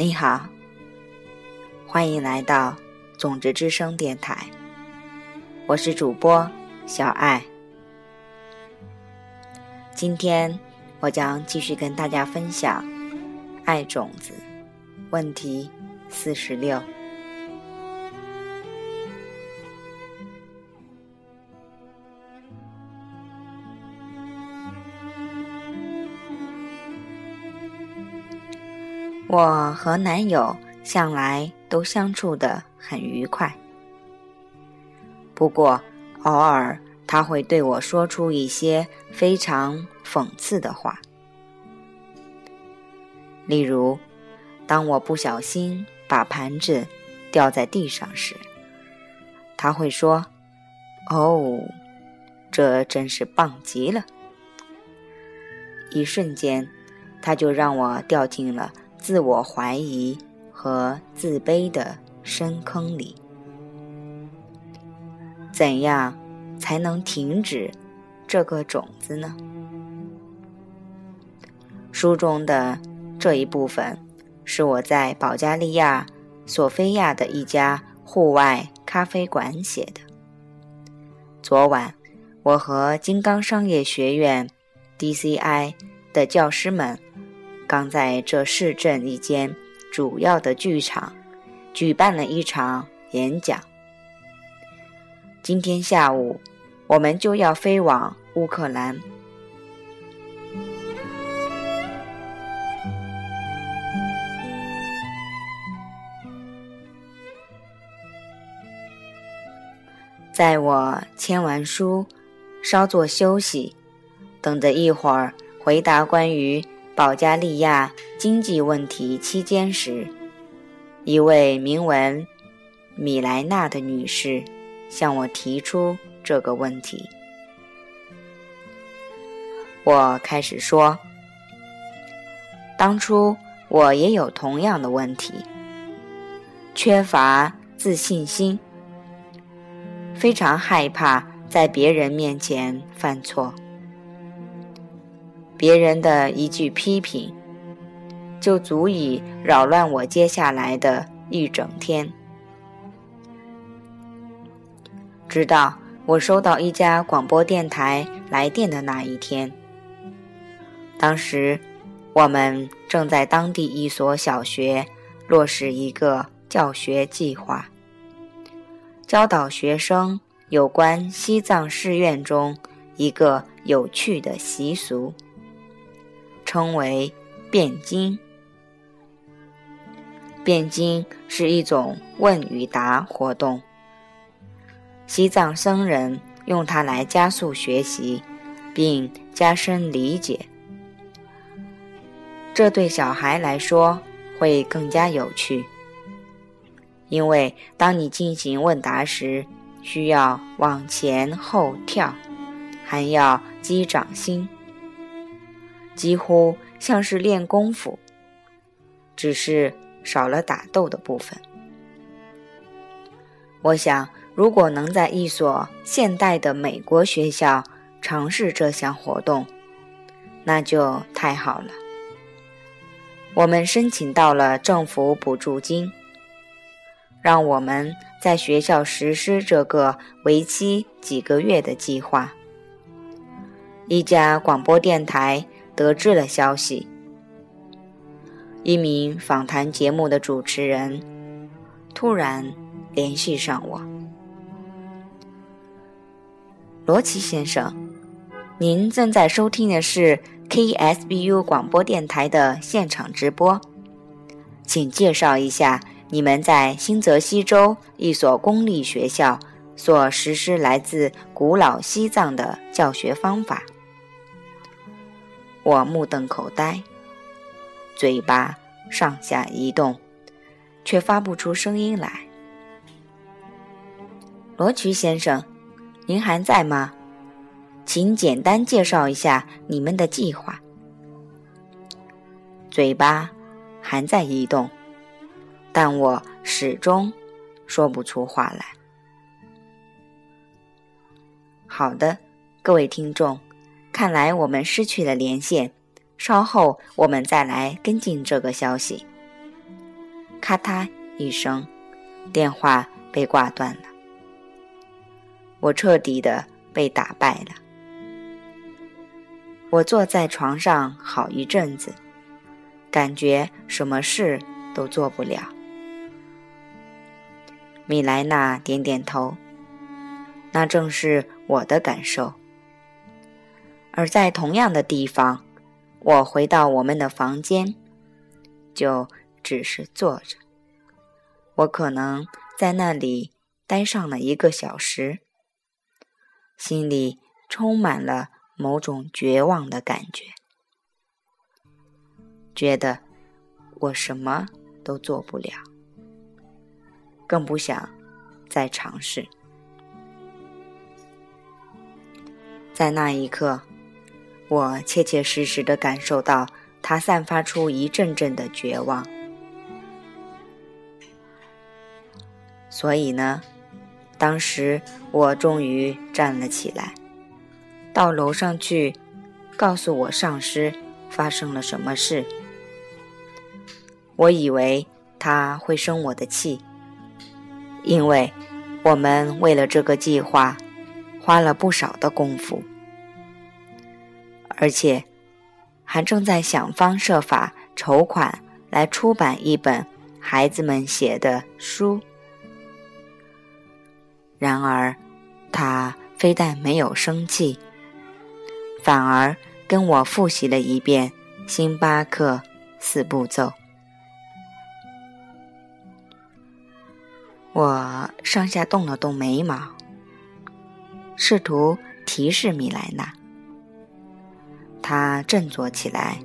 你好，欢迎来到种子之声电台，我是主播小爱。今天我将继续跟大家分享爱种子问题四十六。我和男友向来都相处的很愉快，不过偶尔他会对我说出一些非常讽刺的话，例如，当我不小心把盘子掉在地上时，他会说：“哦，这真是棒极了！”一瞬间，他就让我掉进了。自我怀疑和自卑的深坑里，怎样才能停止这个种子呢？书中的这一部分是我在保加利亚索菲亚的一家户外咖啡馆写的。昨晚，我和金刚商业学院 （DCI） 的教师们。刚在这市镇一间主要的剧场举办了一场演讲。今天下午，我们就要飞往乌克兰。在我签完书，稍作休息，等着一会儿回答关于。保加利亚经济问题期间时，一位名为米莱娜的女士向我提出这个问题。我开始说：“当初我也有同样的问题，缺乏自信心，非常害怕在别人面前犯错。”别人的一句批评，就足以扰乱我接下来的一整天。直到我收到一家广播电台来电的那一天，当时我们正在当地一所小学落实一个教学计划，教导学生有关西藏寺院中一个有趣的习俗。称为辩经。辩经是一种问与答活动。西藏僧人用它来加速学习，并加深理解。这对小孩来说会更加有趣，因为当你进行问答时，需要往前后跳，还要击掌心。几乎像是练功夫，只是少了打斗的部分。我想，如果能在一所现代的美国学校尝试这项活动，那就太好了。我们申请到了政府补助金，让我们在学校实施这个为期几个月的计划。一家广播电台。得知了消息，一名访谈节目的主持人突然联系上我：“罗奇先生，您正在收听的是 KSBU 广播电台的现场直播，请介绍一下你们在新泽西州一所公立学校所实施来自古老西藏的教学方法。”我目瞪口呆，嘴巴上下移动，却发不出声音来。罗曲先生，您还在吗？请简单介绍一下你们的计划。嘴巴还在移动，但我始终说不出话来。好的，各位听众。看来我们失去了连线，稍后我们再来跟进这个消息。咔嗒一声，电话被挂断了。我彻底的被打败了。我坐在床上好一阵子，感觉什么事都做不了。米莱娜点点头，那正是我的感受。而在同样的地方，我回到我们的房间，就只是坐着。我可能在那里待上了一个小时，心里充满了某种绝望的感觉，觉得我什么都做不了，更不想再尝试。在那一刻。我切切实实地感受到它散发出一阵阵的绝望，所以呢，当时我终于站了起来，到楼上去告诉我上司发生了什么事。我以为他会生我的气，因为我们为了这个计划花了不少的功夫。而且，还正在想方设法筹款来出版一本孩子们写的书。然而，他非但没有生气，反而跟我复习了一遍星巴克四步骤。我上下动了动眉毛，试图提示米莱娜。他振作起来，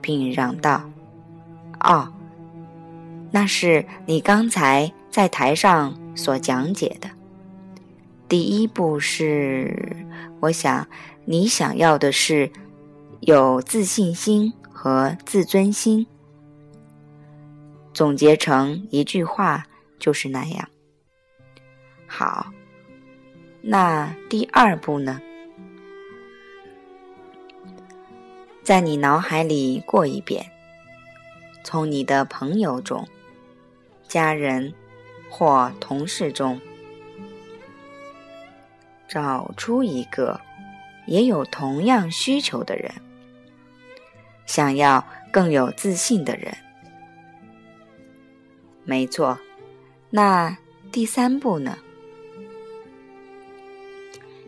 并嚷道：“哦，那是你刚才在台上所讲解的。第一步是，我想你想要的是有自信心和自尊心。总结成一句话就是那样。好，那第二步呢？”在你脑海里过一遍，从你的朋友中、家人或同事中找出一个也有同样需求的人，想要更有自信的人。没错，那第三步呢？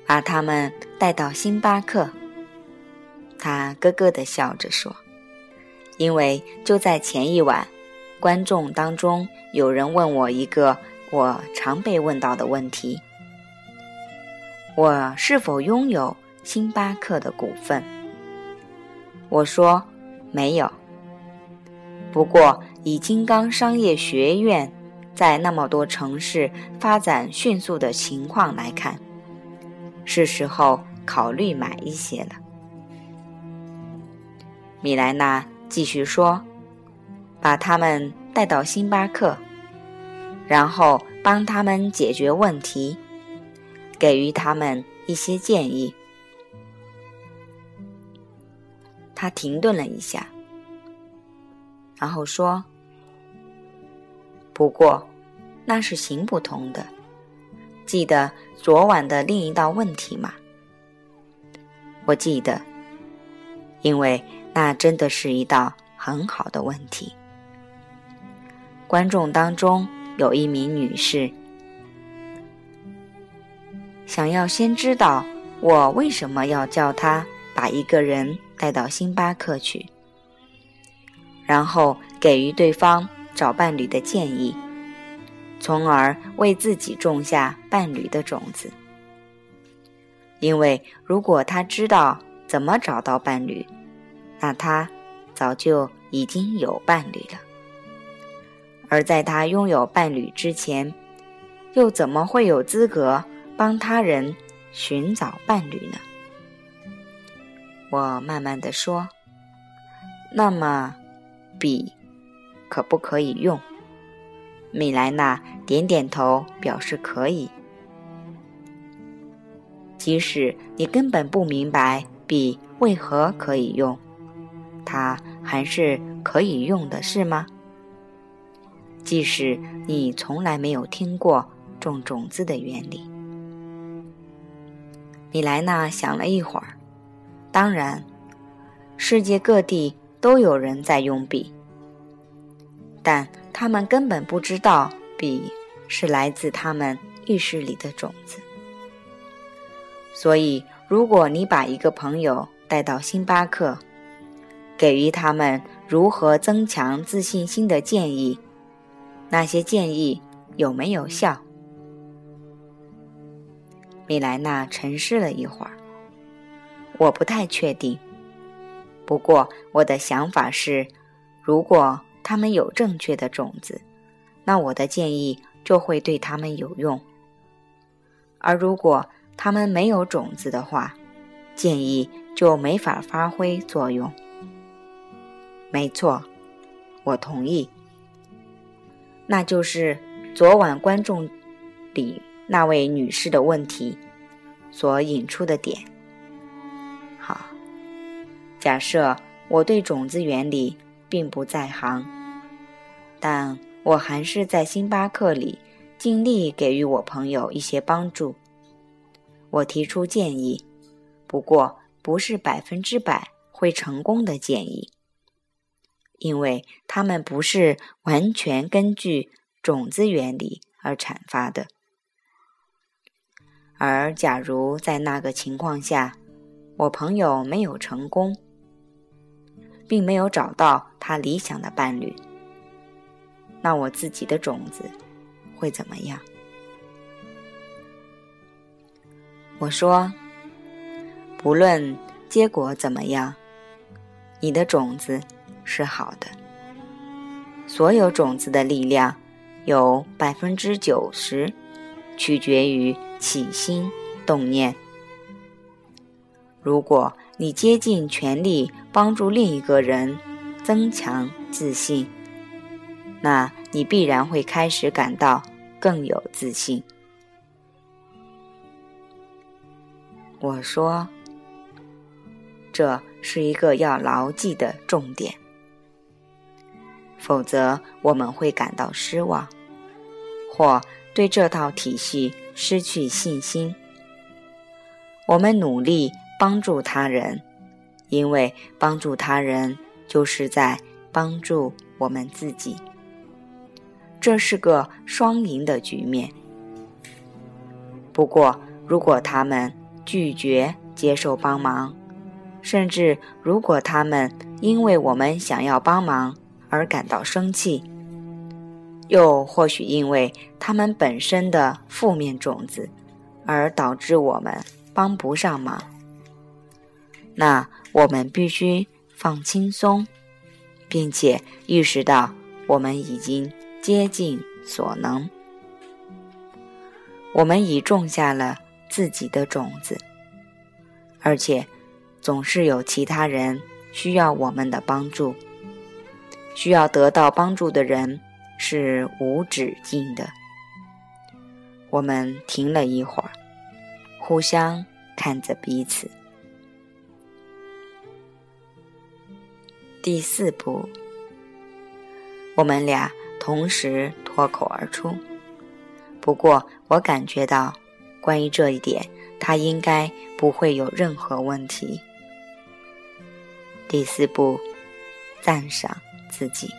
把他们带到星巴克。他咯咯地笑着说：“因为就在前一晚，观众当中有人问我一个我常被问到的问题：我是否拥有星巴克的股份？我说没有。不过，以金刚商业学院在那么多城市发展迅速的情况来看，是时候考虑买一些了。”米莱娜继续说：“把他们带到星巴克，然后帮他们解决问题，给予他们一些建议。”他停顿了一下，然后说：“不过，那是行不通的。记得昨晚的另一道问题吗？”我记得，因为。那真的是一道很好的问题。观众当中有一名女士，想要先知道我为什么要叫她把一个人带到星巴克去，然后给予对方找伴侣的建议，从而为自己种下伴侣的种子。因为如果他知道怎么找到伴侣，那他早就已经有伴侣了，而在他拥有伴侣之前，又怎么会有资格帮他人寻找伴侣呢？我慢慢的说：“那么，笔可不可以用？”米莱娜点点头，表示可以。即使你根本不明白笔为何可以用。它还是可以用的，是吗？即使你从来没有听过种种子的原理。米莱娜想了一会儿，当然，世界各地都有人在用笔，但他们根本不知道笔是来自他们意识里的种子。所以，如果你把一个朋友带到星巴克，给予他们如何增强自信心的建议，那些建议有没有效？米莱娜沉思了一会儿，我不太确定。不过，我的想法是，如果他们有正确的种子，那我的建议就会对他们有用；而如果他们没有种子的话，建议就没法发挥作用。没错，我同意。那就是昨晚观众里那位女士的问题所引出的点。好，假设我对种子原理并不在行，但我还是在星巴克里尽力给予我朋友一些帮助。我提出建议，不过不是百分之百会成功的建议，因为他们不是完全根据种子原理而阐发的。而假如在那个情况下，我朋友没有成功，并没有找到他理想的伴侣，那我自己的种子会怎么样？我说：“不论结果怎么样，你的种子是好的。所有种子的力量有百分之九十取决于起心动念。如果你竭尽全力帮助另一个人增强自信，那你必然会开始感到更有自信。”我说：“这是一个要牢记的重点，否则我们会感到失望，或对这套体系失去信心。我们努力帮助他人，因为帮助他人就是在帮助我们自己。这是个双赢的局面。不过，如果他们……”拒绝接受帮忙，甚至如果他们因为我们想要帮忙而感到生气，又或许因为他们本身的负面种子而导致我们帮不上忙，那我们必须放轻松，并且意识到我们已经竭尽所能，我们已种下了。自己的种子，而且总是有其他人需要我们的帮助。需要得到帮助的人是无止境的。我们停了一会儿，互相看着彼此。第四步，我们俩同时脱口而出。不过，我感觉到。关于这一点，他应该不会有任何问题。第四步，赞赏自己。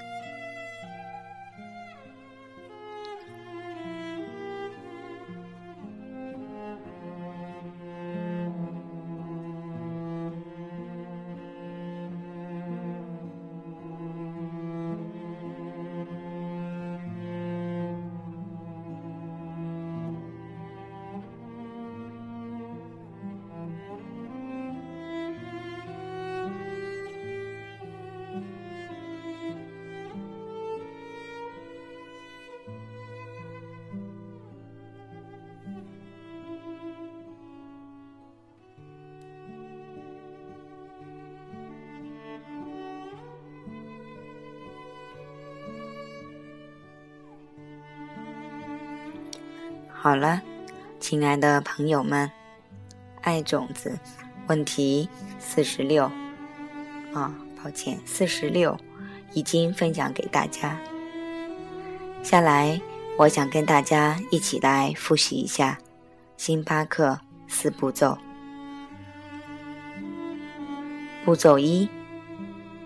好了，亲爱的朋友们，爱种子问题四十六啊，抱歉，四十六已经分享给大家。下来，我想跟大家一起来复习一下星巴克四步骤。步骤一：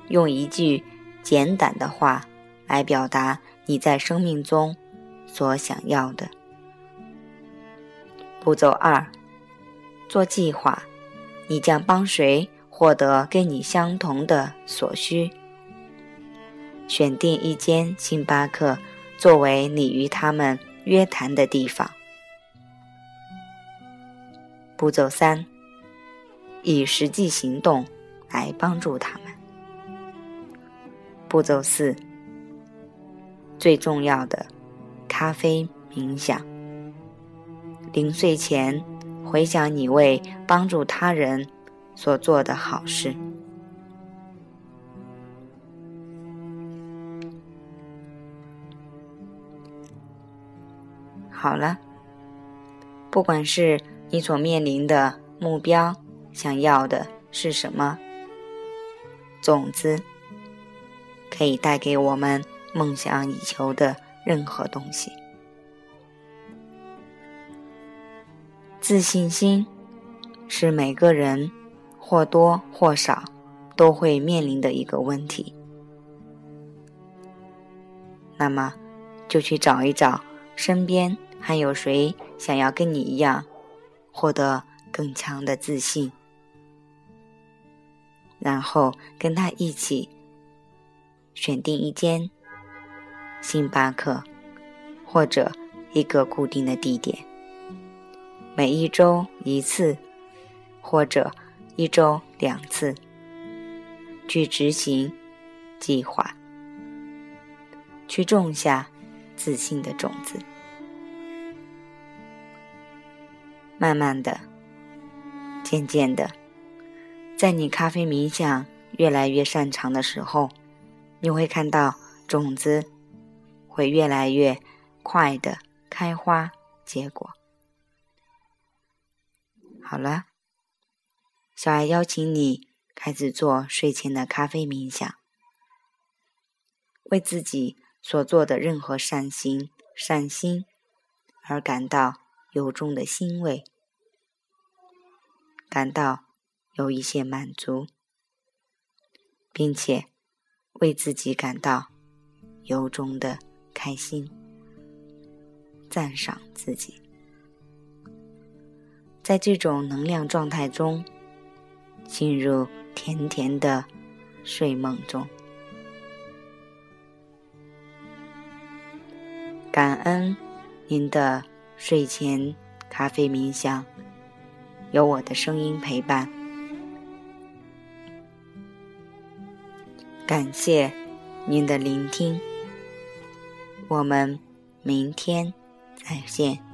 用一句简短的话来表达你在生命中所想要的。步骤二：做计划，你将帮谁获得跟你相同的所需？选定一间星巴克。作为你与他们约谈的地方。步骤三：以实际行动来帮助他们。步骤四：最重要的咖啡冥想。临睡前回想你为帮助他人所做的好事。好了，不管是你所面临的目标，想要的是什么，种子可以带给我们梦想以求的任何东西。自信心是每个人或多或少都会面临的一个问题。那么，就去找一找身边。还有谁想要跟你一样，获得更强的自信？然后跟他一起选定一间星巴克，或者一个固定的地点，每一周一次，或者一周两次，去执行计划，去种下自信的种子。慢慢的，渐渐的，在你咖啡冥想越来越擅长的时候，你会看到种子会越来越快的开花结果。好了，小爱邀请你开始做睡前的咖啡冥想，为自己所做的任何善行、善心而感到。由衷的欣慰，感到有一些满足，并且为自己感到由衷的开心，赞赏自己，在这种能量状态中进入甜甜的睡梦中，感恩您的。睡前咖啡冥想，有我的声音陪伴。感谢您的聆听，我们明天再见。